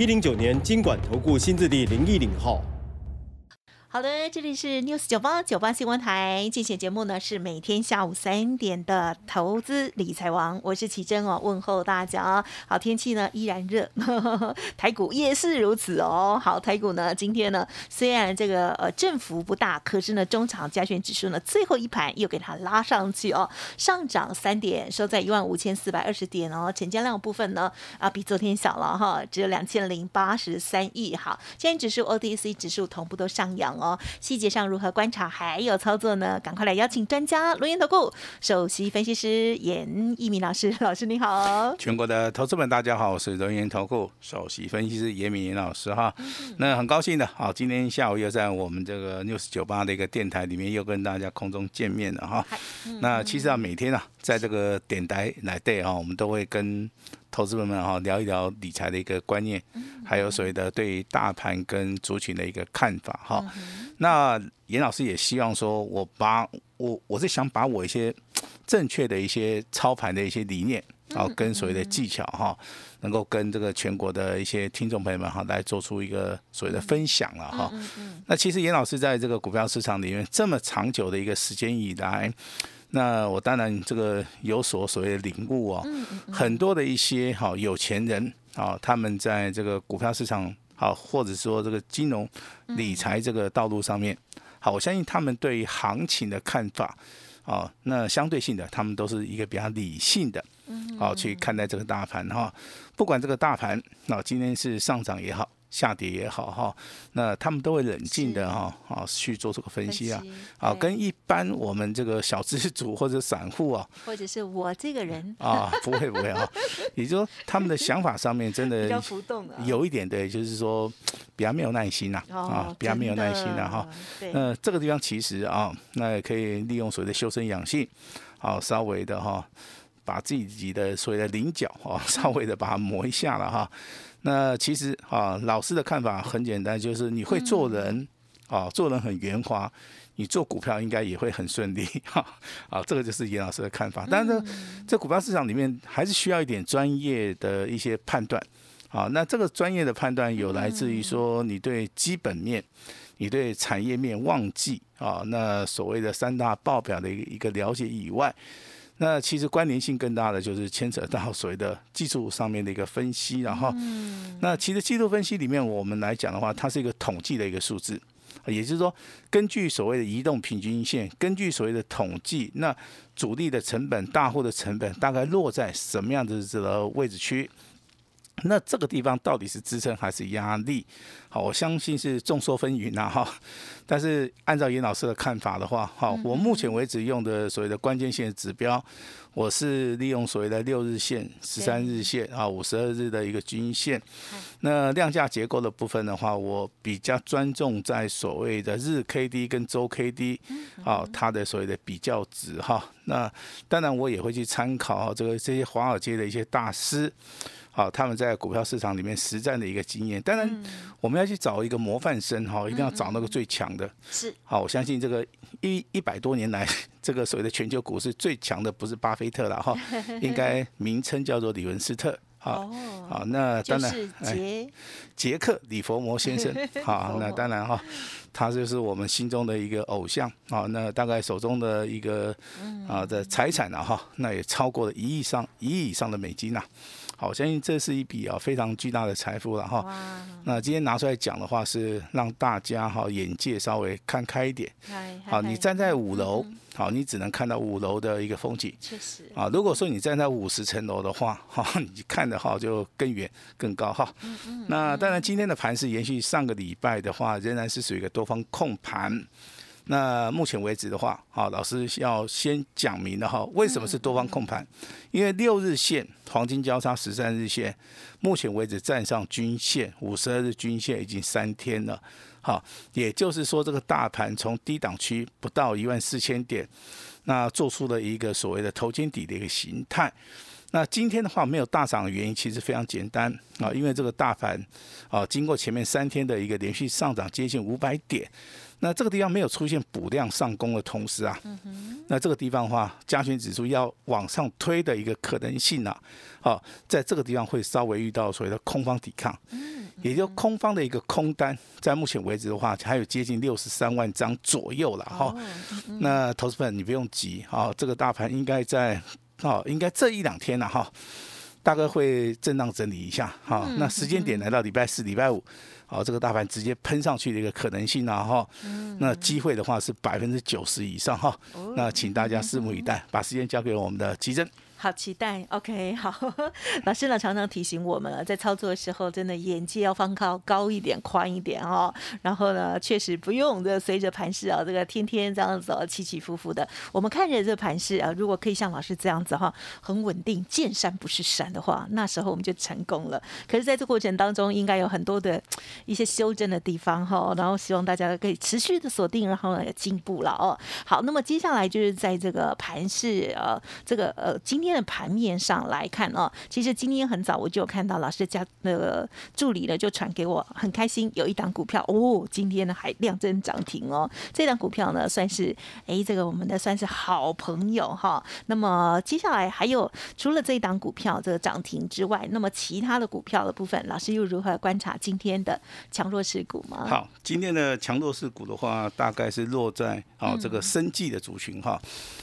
一零九年金管投顾新字第零一零号。好的，这里是 News 九八九八新闻台，进行节目呢是每天下午三点的投资理财王，我是奇珍哦，问候大家。好，天气呢依然热呵呵，台股也是如此哦。好，台股呢今天呢虽然这个呃振幅不大，可是呢中长加权指数呢最后一盘又给它拉上去哦，上涨三点，收在一万五千四百二十点哦。成交量部分呢啊比昨天小了哈，只有两千零八十三亿。好，今天指数 OTC 指数同步都上扬。哦，细节上如何观察还有操作呢？赶快来邀请专家罗源投顾首席分析师严一鸣老师，老师你好。全国的投资们大家好，我是罗源投顾首席分析师严明老师哈。那很高兴的，好，今天下午又在我们这个 news 九八的一个电台里面又跟大家空中见面了哈。那其实啊，每天啊，在这个电台来对啊，我们都会跟。投资人们哈，聊一聊理财的一个观念，还有所谓的对大盘跟族群的一个看法哈。那严老师也希望说，我把我我是想把我一些正确的一些操盘的一些理念，然后跟所谓的技巧哈，能够跟这个全国的一些听众朋友们哈，来做出一个所谓的分享了哈。那其实严老师在这个股票市场里面这么长久的一个时间以来。那我当然这个有所所谓的领悟哦，很多的一些哈有钱人啊，他们在这个股票市场好，或者说这个金融理财这个道路上面，好，我相信他们对行情的看法哦，那相对性的，他们都是一个比较理性的，好去看待这个大盘哈，不管这个大盘那今天是上涨也好。下跌也好哈，那他们都会冷静的哈啊去做这个分析啊，啊跟一般我们这个小资主或者散户啊，或者是我这个人。啊不会不会啊，也就是说他们的想法上面真的 比较浮动的，有一点对，就是说比较没有耐心呐啊，比较没有耐心的哈。那这个地方其实啊，那也可以利用所谓的修身养性，好稍微的哈，把自己的所谓的棱角啊，稍微的把它磨一下了哈。那其实啊，老师的看法很简单，就是你会做人啊，做人很圆滑，你做股票应该也会很顺利哈。啊，这个就是严老师的看法。但是在股票市场里面，还是需要一点专业的一些判断。啊，那这个专业的判断有来自于说你对基本面、你对产业面旺季啊，那所谓的三大报表的一个一个了解以外。那其实关联性更大的就是牵扯到所谓的技术上面的一个分析，然后，那其实技术分析里面我们来讲的话，它是一个统计的一个数字，也就是说，根据所谓的移动平均线，根据所谓的统计，那主力的成本、大户的成本大概落在什么样的这个位置区？那这个地方到底是支撑还是压力？好，我相信是众说纷纭呐哈。但是按照严老师的看法的话，好，我目前为止用的所谓的关键线指标，我是利用所谓的六日线、十三日线啊、五十二日的一个均线。那量价结构的部分的话，我比较专重在所谓的日 K D 跟周 K D，啊，它的所谓的比较值哈。那当然我也会去参考这个这些华尔街的一些大师。好，他们在股票市场里面实战的一个经验。当然，我们要去找一个模范生哈，一定要找那个最强的。是。好，我相信这个一一百多年来，这个所谓的全球股市最强的不是巴菲特了哈，应该名称叫做李文斯特。好，好，那当然，杰杰克李佛摩先生。好，那当然哈，他就是我们心中的一个偶像。好，那大概手中的一个啊的财产呢哈，那也超过了一亿上一亿以上的美金呐。好，相信这是一笔啊非常巨大的财富了哈。那今天拿出来讲的话，是让大家哈眼界稍微看开一点。好，你站在五楼，好，你只能看到五楼的一个风景。确实。啊，如果说你站在五十层楼的话，哈，你看的哈就更远更高哈。那当然，今天的盘是延续上个礼拜的话，仍然是属于一个多方控盘。那目前为止的话，好，老师要先讲明了哈，为什么是多方控盘？因为六日线黄金交叉十三日线，目前为止站上均线五十二日均线已经三天了，好，也就是说这个大盘从低档区不到一万四千点，那做出了一个所谓的头肩底的一个形态。那今天的话没有大涨的原因其实非常简单啊，因为这个大盘啊经过前面三天的一个连续上涨接近五百点。那这个地方没有出现补量上攻的同时啊，那这个地方的话，加权指数要往上推的一个可能性啊，好，在这个地方会稍微遇到所谓的空方抵抗，也就空方的一个空单，在目前为止的话，还有接近六十三万张左右了哈。那投资朋友你不用急啊，这个大盘应该在哦，应该这一两天了哈，大概会震荡整理一下哈。那时间点来到礼拜四、礼拜五。好，这个大盘直接喷上去的一个可能性啊，哈，那机会的话是百分之九十以上哈，那请大家拭目以待，把时间交给我们的奇珍。好期待，OK，好，老师呢常常提醒我们，在操作的时候，真的眼界要放高高一点、宽一点哦。然后呢，确实不用这随着盘势啊，这个天天这样子起起伏伏的。我们看着这盘势啊，如果可以像老师这样子哈，很稳定，见山不是山的话，那时候我们就成功了。可是，在这过程当中，应该有很多的一些修正的地方哈。然后，希望大家可以持续的锁定，然后呢进步了哦。好，那么接下来就是在这个盘势呃，这个呃今天。的盘面上来看哦，其实今天很早我就看到老师家那个助理呢，就传给我，很开心有一档股票哦，今天呢还量增涨停哦。这档股票呢算是哎，这个我们的算是好朋友哈。那么接下来还有除了这一档股票这个涨停之外，那么其他的股票的部分，老师又如何观察今天的强弱势股吗？好，今天的强弱势股的话，大概是落在哦这个生计的族群哈，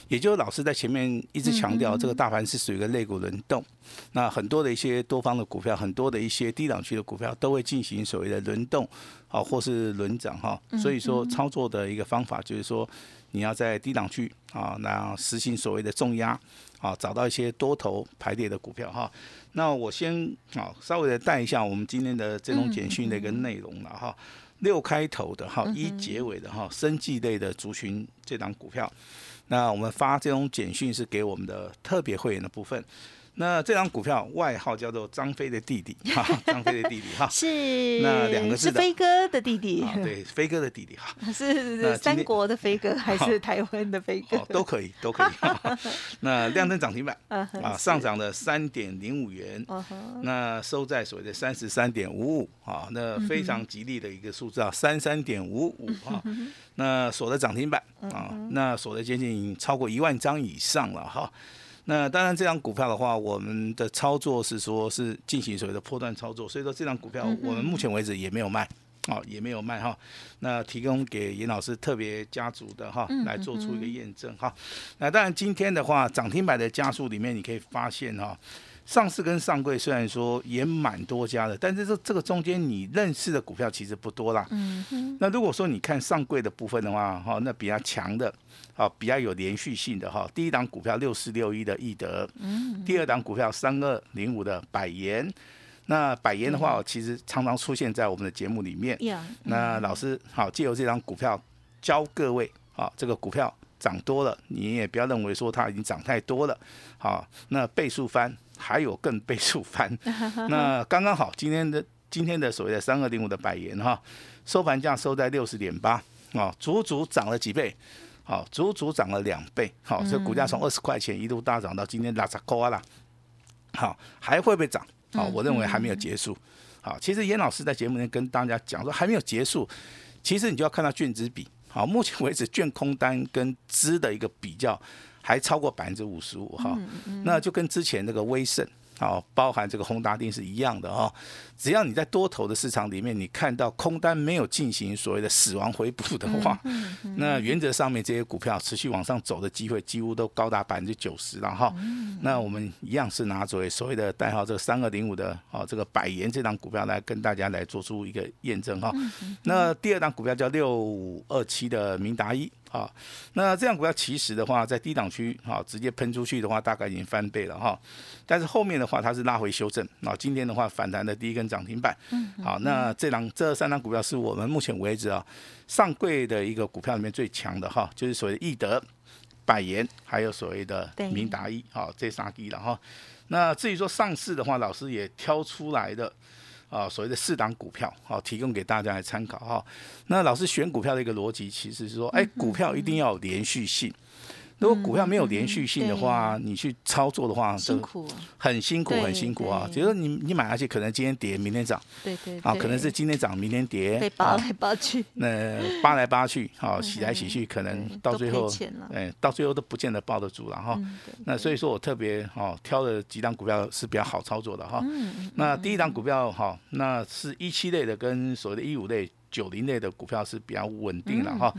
也就是老师在前面一直强调这个大盘。是属于一个肋骨轮动，那很多的一些多方的股票，很多的一些低档区的股票都会进行所谓的轮动，啊，或是轮涨哈。所以说操作的一个方法就是说，你要在低档区啊，那实行所谓的重压啊，找到一些多头排列的股票哈。那我先啊，稍微的带一下我们今天的这种简讯的一个内容了哈。六开头的哈，一结尾的哈，生技类的族群这档股票。那我们发这种简讯是给我们的特别会员的部分。那这张股票外号叫做张飞的弟弟，哈，张飞的弟弟哈，是那两个是飞哥的弟弟，对，飞哥的弟弟哈，是是是三国的飞哥还是台湾的飞哥？都可以，都可以。那亮灯涨停板啊，上涨了三点零五元，那收在所谓的三十三点五五啊，那非常吉利的一个数字啊，三三点五五啊，那锁的涨停板啊，那锁的接近超过一万张以上了哈。那当然，这张股票的话，我们的操作是说，是进行所谓的破断操作，所以说这张股票我们目前为止也没有卖，哦，也没有卖哈。那提供给严老师特别家族的哈，来做出一个验证哈。那当然，今天的话，涨停板的加速里面，你可以发现哈。上市跟上柜虽然说也蛮多家的，但是这这个中间你认识的股票其实不多啦。嗯哼。那如果说你看上柜的部分的话，哈，那比较强的，啊，比较有连续性的哈。第一档股票六四六一的易德，嗯。第二档股票三二零五的百元，那百元的话，其实常常出现在我们的节目里面。那老师好，借由这张股票教各位，啊，这个股票涨多了，你也不要认为说它已经涨太多了，好，那倍数翻。还有更倍数翻，那刚刚好，今天的今天的所谓的三二零五的百元哈，收盘价收在六十点八啊，足足涨了几倍，好，足足涨了两倍，好，这股价从二十块钱一路大涨到今天拉扎高啦，好，还会不会涨？好，我认为还没有结束，好，其实严老师在节目里面跟大家讲说还没有结束，其实你就要看到卷子比，好，目前为止券空单跟资的一个比较。还超过百分之五十五哈，那就跟之前那个威盛。好，包含这个宏达电是一样的哈。只要你在多头的市场里面，你看到空单没有进行所谓的死亡回补的话，那原则上面这些股票持续往上走的机会几乎都高达百分之九十了哈。那我们一样是拿作为所谓的代号这个三二零五的哦这个百元这档股票来跟大家来做出一个验证哈。那第二档股票叫六五二七的明达一，好，那这样股票其实的话，在低档区哈，直接喷出去的话，大概已经翻倍了哈。但是后面的话，它是拉回修正。那今天的话，反弹的第一根涨停板。嗯。好，那这两这三张股票是我们目前为止啊上柜的一个股票里面最强的哈，就是所谓的易德、百元，还有所谓的明达一，好，这三低了哈。那至于说上市的话，老师也挑出来的。啊，所谓的四档股票，好，提供给大家来参考哈。那老师选股票的一个逻辑，其实是说，哎，股票一定要有连续性。如果股票没有连续性的话，你去操作的话，辛苦，很辛苦，很辛苦啊！就是你你买下去，可能今天跌，明天涨，对对，啊，可能是今天涨，明天跌，被扒来扒去，那扒来扒去，好，洗来洗去，可能到最后，哎，到最后都不见得抱得住了哈。那所以说我特别哦挑了几档股票是比较好操作的哈。那第一档股票哈，那是一七类的跟所谓的一五类、九零类的股票是比较稳定了哈。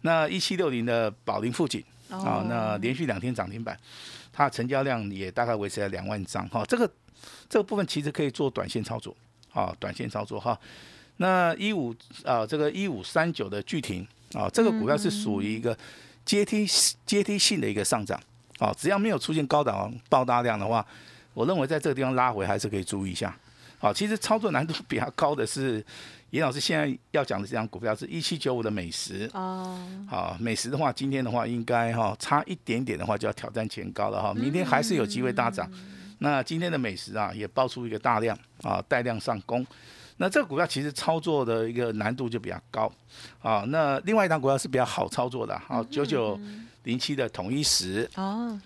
那一七六零的宝林富锦。啊，那连续两天涨停板，它成交量也大概维持在两万张哈。这个这个部分其实可以做短线操作，啊，短线操作哈。那一五啊，这个一五三九的巨停啊，这个股票是属于一个阶梯阶梯性的一个上涨，啊，只要没有出现高档爆大量的话，我认为在这个地方拉回还是可以注意一下。好，其实操作难度比较高的是。严老师现在要讲的这张股票是一七九五的美食哦，好，美食的话，今天的话应该哈差一点点的话就要挑战前高了哈，明天还是有机会大涨。那今天的美食啊也爆出一个大量啊带量上攻，那这个股票其实操作的一个难度就比较高啊。那另外一张股票是比较好操作的，好九九零七的统一十哦，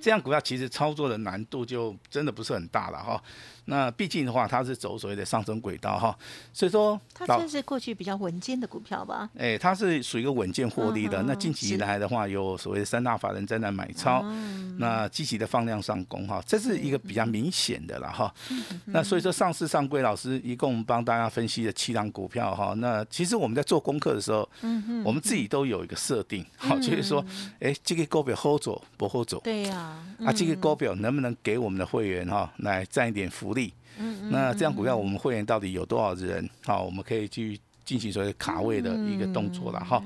这样股票其实操作的难度就真的不是很大了哈。那毕竟的话，它是走所谓的上升轨道哈，所以说它算是过去比较稳健的股票吧。哎，它是属于一个稳健获利的。那近期以来的话，有所谓的三大法人在那买超，那积极的放量上攻哈，这是一个比较明显的了哈。那所以说上市上柜老师一共帮大家分析了七档股票哈。那其实我们在做功课的时候，我们自己都有一个设定，好，就是说，哎，这个股票 hold 走不 hold 走？对呀。啊，这个股票能不能给我们的会员哈来占一点福？利，嗯，那这样股票我们会员到底有多少人？好，我们可以去进行所谓卡位的一个动作了哈。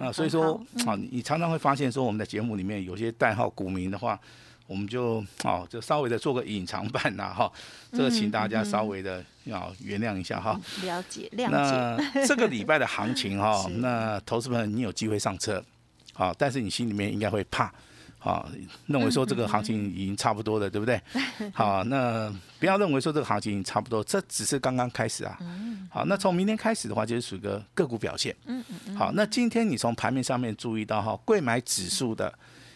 啊，所以说，啊，你常常会发现说，我们的节目里面有些代号股民的话，我们就哦，就稍微的做个隐藏版呐哈。这个请大家稍微的要原谅一下哈。了解，谅解。那这个礼拜的行情哈，那投资朋友你有机会上车，好，但是你心里面应该会怕。好，认为说这个行情已经差不多了，对不对？好，那不要认为说这个行情已经差不多，这只是刚刚开始啊。好，那从明天开始的话，就是属于个个股表现。嗯嗯好，那今天你从盘面上面注意到哈，贵买指数的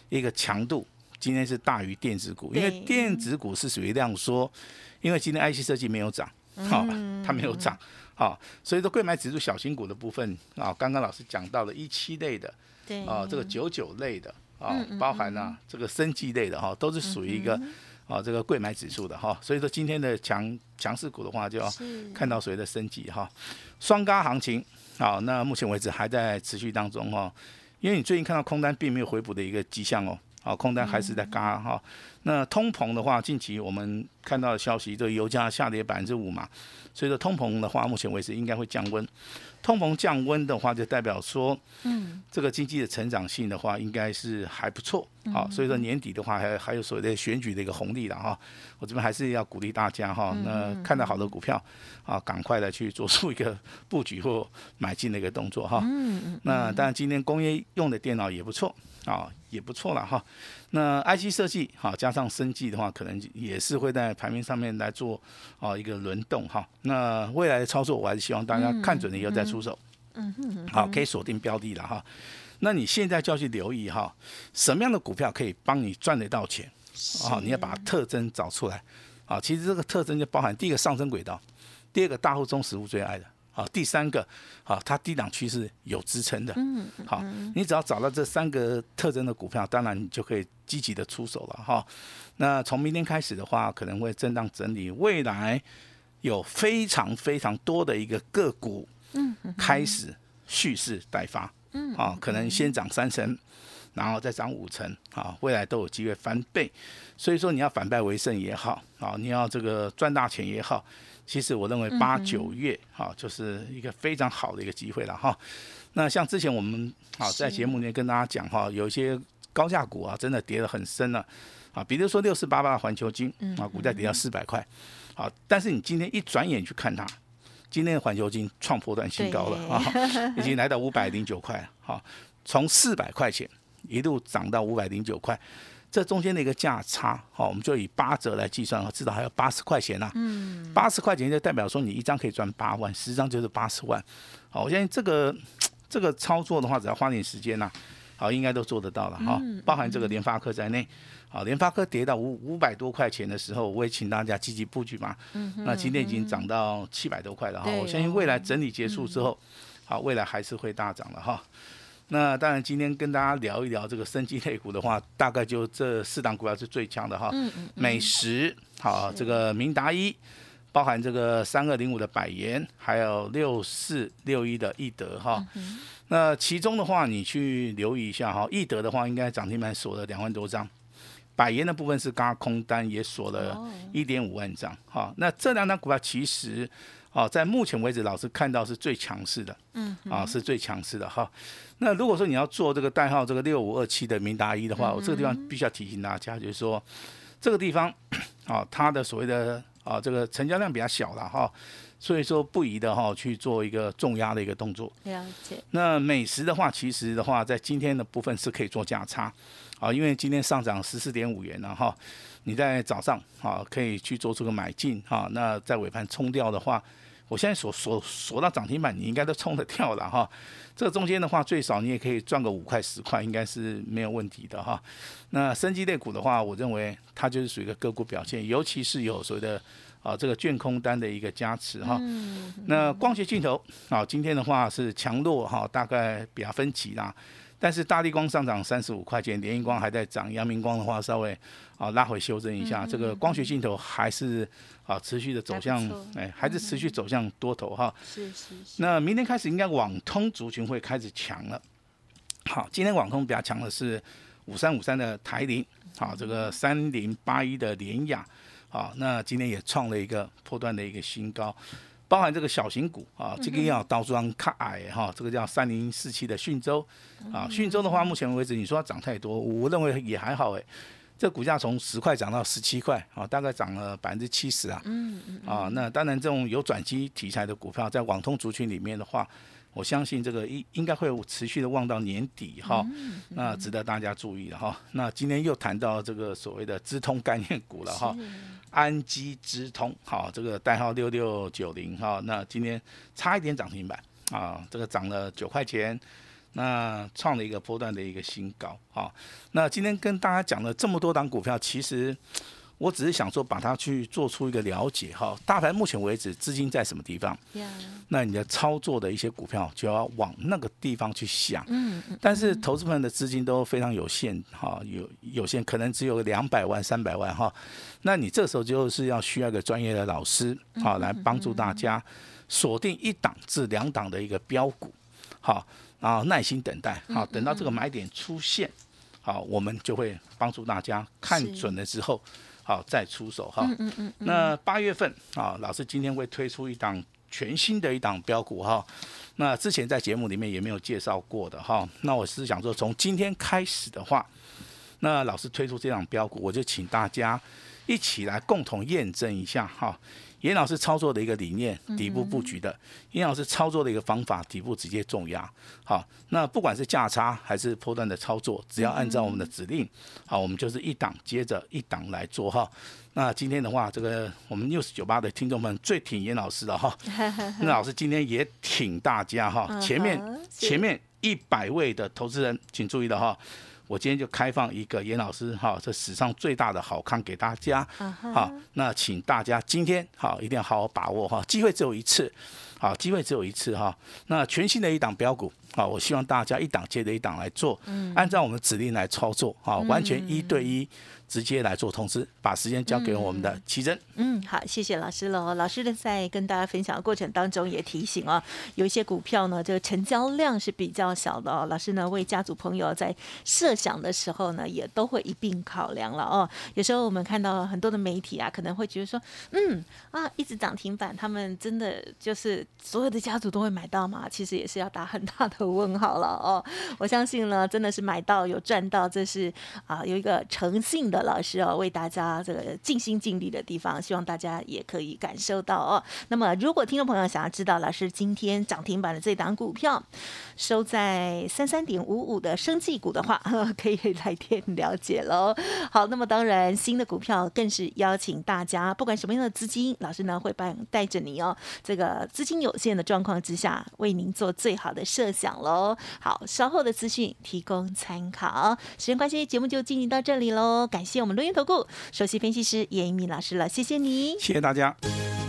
一个强度，今天是大于电子股，因为电子股是属于量缩，因为今天 IC 设计没有涨，好，它没有涨，好，所以说贵买指数小型股的部分啊，刚刚老师讲到了一七类的，对，啊，这个九九类的。啊，包含了这个生技类的哈，都是属于一个啊这个贵买指数的哈，所以说今天的强强势股的话，就要看到所谓的升级哈，双嘎行情啊，那目前为止还在持续当中哈，因为你最近看到空单并没有回补的一个迹象哦，啊空单还是在嘎哈，那通膨的话，近期我们看到的消息，这个油价下跌百分之五嘛，所以说通膨的话，目前为止应该会降温。通膨降温的话，就代表说，嗯，这个经济的成长性的话，应该是还不错，好，所以说年底的话，还还有所谓的选举的一个红利了哈。我这边还是要鼓励大家哈，那看到好的股票啊，赶快的去做出一个布局或买进的一个动作哈。那当然，今天工业用的电脑也不错啊，也不错了哈。那 IC 设计哈，加上生技的话，可能也是会在排名上面来做啊一个轮动哈。那未来的操作，我还是希望大家看准了以后再出手。嗯哼。好，可以锁定标的了哈。那你现在就要去留意哈，什么样的股票可以帮你赚得到钱啊？你要把特征找出来啊。其实这个特征就包含第一个上升轨道，第二个大户中实物最爱的。好，第三个，好，它低档区是有支撑的。嗯，好，你只要找到这三个特征的股票，当然你就可以积极的出手了哈。那从明天开始的话，可能会震荡整理，未来有非常非常多的一个个股，嗯，开始蓄势待发。嗯，啊，可能先涨三成，然后再涨五成，啊，未来都有机会翻倍。所以说你要反败为胜也好，啊，你要这个赚大钱也好，其实我认为八九月啊就是一个非常好的一个机会了哈。那像之前我们好在节目里面跟大家讲哈，有一些高价股啊，真的跌得很深了，啊，比如说六四八八的环球金啊，股价跌到四百块，好，但是你今天一转眼去看它，今天的环球金创破断新高了啊，已经来到五百零九块，好，从四百块钱一路涨到五百零九块。这中间的一个价差，好，我们就以八折来计算，至少还有八十块钱呐。嗯，八十块钱就代表说你一张可以赚八万，十张就是八十万。好，我相信这个 这个操作的话，只要花点时间呐，好，应该都做得到了哈。包含这个联发科在内，好，联发科跌到五五百多块钱的时候，我也请大家积极布局嘛。嗯那今天已经涨到七百多块了哈，我相信未来整理结束之后，好，未来还是会大涨了哈。那当然，今天跟大家聊一聊这个生机类股的话，大概就这四档股票是最强的哈。嗯嗯。美食好，这个明达一，包含这个三二零五的百元，还有六四六一的易德哈。嗯。那其中的话，你去留意一下哈，易德的话应该涨停板锁了两万多张，百元的部分是刚刚空单也锁了一点五万张哈。那这两张股票其实。哦，在目前为止，老师看到是最强势的，嗯，啊，是最强势的哈。那如果说你要做这个代号这个六五二七的明达一的话，我这个地方必须要提醒大家，就是说这个地方，啊，它的所谓的啊这个成交量比较小了哈，所以说不宜的哈去做一个重压的一个动作。了解。那美食的话，其实的话，在今天的部分是可以做价差，啊，因为今天上涨十四点五元了哈，你在早上啊可以去做出个买进哈，那在尾盘冲掉的话。我现在锁锁锁到涨停板，你应该都冲得掉了哈。这个中间的话，最少你也可以赚个五块十块，应该是没有问题的哈。那升级类股的话，我认为它就是属于一个个股表现，尤其是有所谓的啊这个卷空单的一个加持哈。那光学镜头啊，今天的话是强弱哈，大概比较分歧啦。但是大力光上涨三十五块钱，联影光还在涨，阳明光的话稍微啊拉回修正一下，这个光学镜头还是啊持续的走向，哎，还是持续走向多头哈。是是是。那明天开始应该网通族群会开始强了。好，今天网通比较强的是五三五三的台铃，好，这个三零八一的联雅，好，那今天也创了一个破断的一个新高。包含这个小型股啊，这个要倒装看矮哈，这个叫三零四七的讯州啊，讯州的话，目前为止你说它涨太多，我认为也还好哎，这股价从十块涨到十七块啊，大概涨了百分之七十啊，嗯嗯。啊，那当然这种有转机题材的股票，在网通族群里面的话。我相信这个应应该会持续的望到年底哈，那值得大家注意的哈。那今天又谈到这个所谓的资通概念股了哈，安基资通好，这个代号六六九零哈，那今天差一点涨停板啊，这个涨了九块钱，那创了一个波段的一个新高哈。那今天跟大家讲了这么多档股票，其实。我只是想说，把它去做出一个了解哈。大盘目前为止资金在什么地方？那你的操作的一些股票就要往那个地方去想。嗯但是投资朋友的资金都非常有限哈，有有限，可能只有两百万、三百万哈。那你这时候就是要需要一个专业的老师好来帮助大家锁定一档至两档的一个标股，好，然后耐心等待，好，等到这个买点出现，好，我们就会帮助大家看准了之后。好，再出手哈。嗯嗯嗯。那八月份啊，老师今天会推出一档全新的一档标股哈。那之前在节目里面也没有介绍过的哈。那我是想说，从今天开始的话，那老师推出这档标股，我就请大家一起来共同验证一下哈。严老师操作的一个理念，底部布局的；严老师操作的一个方法，底部直接重压。好，那不管是价差还是波段的操作，只要按照我们的指令，好，我们就是一档接着一档来做哈。那今天的话，这个我们六十九八的听众们最挺严老师的哈。那老师今天也挺大家哈。前面前面一百位的投资人，请注意了哈。我今天就开放一个严老师哈，这史上最大的好康给大家，好，那请大家今天好一定要好好把握哈，机会只有一次，好，机会只有一次哈，那全新的一档标股，好，我希望大家一档接着一档来做，按照我们指令来操作，好，完全一对一直接来做通知，把时间交给我们的奇珍。嗯，好，谢谢老师喽。老师的在跟大家分享的过程当中也提醒哦，有一些股票呢，这个成交量是比较小的哦。老师呢为家族朋友在设想的时候呢，也都会一并考量了哦。有时候我们看到很多的媒体啊，可能会觉得说，嗯啊，一直涨停板，他们真的就是所有的家族都会买到吗？其实也是要打很大的问号了哦。我相信呢，真的是买到有赚到，这是啊有一个诚信的。老师哦，为大家这个尽心尽力的地方，希望大家也可以感受到哦。那么，如果听众朋友想要知道老师今天涨停板的这档股票收在三三点五五的生技股的话，可以来电了解喽。好，那么当然新的股票更是邀请大家，不管什么样的资金，老师呢会帮带着你哦。这个资金有限的状况之下，为您做最好的设想喽。好，稍后的资讯提供参考。时间关系，节目就进行到这里喽。感谢我们录音投顾首席分析师严一鸣老师了，谢谢你，谢谢大家。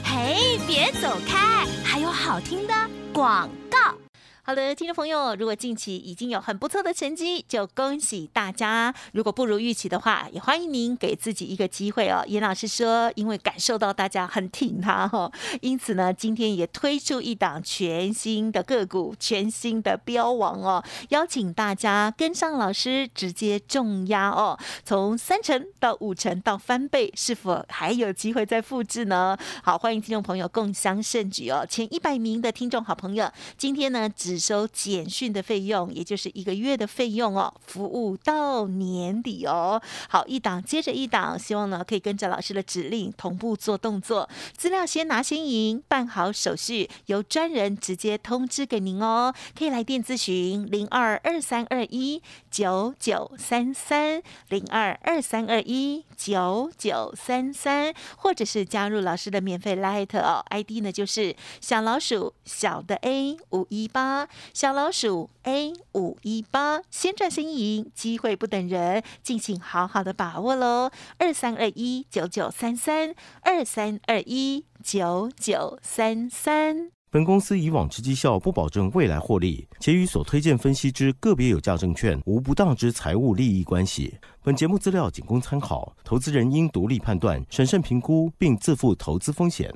嘿，别走开，还有好听的广告。好的，听众朋友，如果近期已经有很不错的成绩，就恭喜大家；如果不如预期的话，也欢迎您给自己一个机会哦。严老师说，因为感受到大家很挺他哈，因此呢，今天也推出一档全新的个股，全新的标王哦，邀请大家跟上老师，直接重压哦，从三成到五成到翻倍，是否还有机会再复制呢？好，欢迎听众朋友共襄盛举哦，前一百名的听众好朋友，今天呢只。收简讯的费用，也就是一个月的费用哦，服务到年底哦。好，一档接着一档，希望呢可以跟着老师的指令同步做动作，资料先拿先赢，办好手续，由专人直接通知给您哦。可以来电咨询零二二三二一九九三三零二二三二一九九三三，或者是加入老师的免费 Light 哦，ID 呢就是小老鼠小的 A 五一八。小老鼠 A 五一八，先赚先赢，机会不等人，敬请好好的把握喽！二三二一九九三三，二三二一九九三三。本公司以往之绩效不保证未来获利，且与所推荐分析之个别有价证券无不当之财务利益关系。本节目资料仅供参考，投资人应独立判断、审慎评估，并自负投资风险。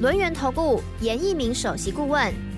轮源投顾严一鸣首席顾问。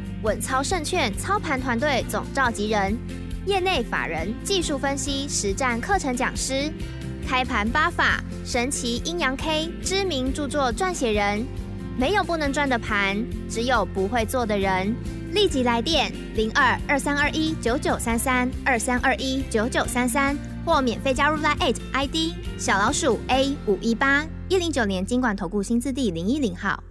稳操胜券操盘团队总召集人，业内法人技术分析实战课程讲师，开盘八法神奇阴阳 K 知名著作撰写人，没有不能赚的盘，只有不会做的人。立即来电零二二三二一九九三三二三二一九九三三，或免费加入 Line ID 小老鼠 A 五一八一零九年经管投顾新字第零一零号。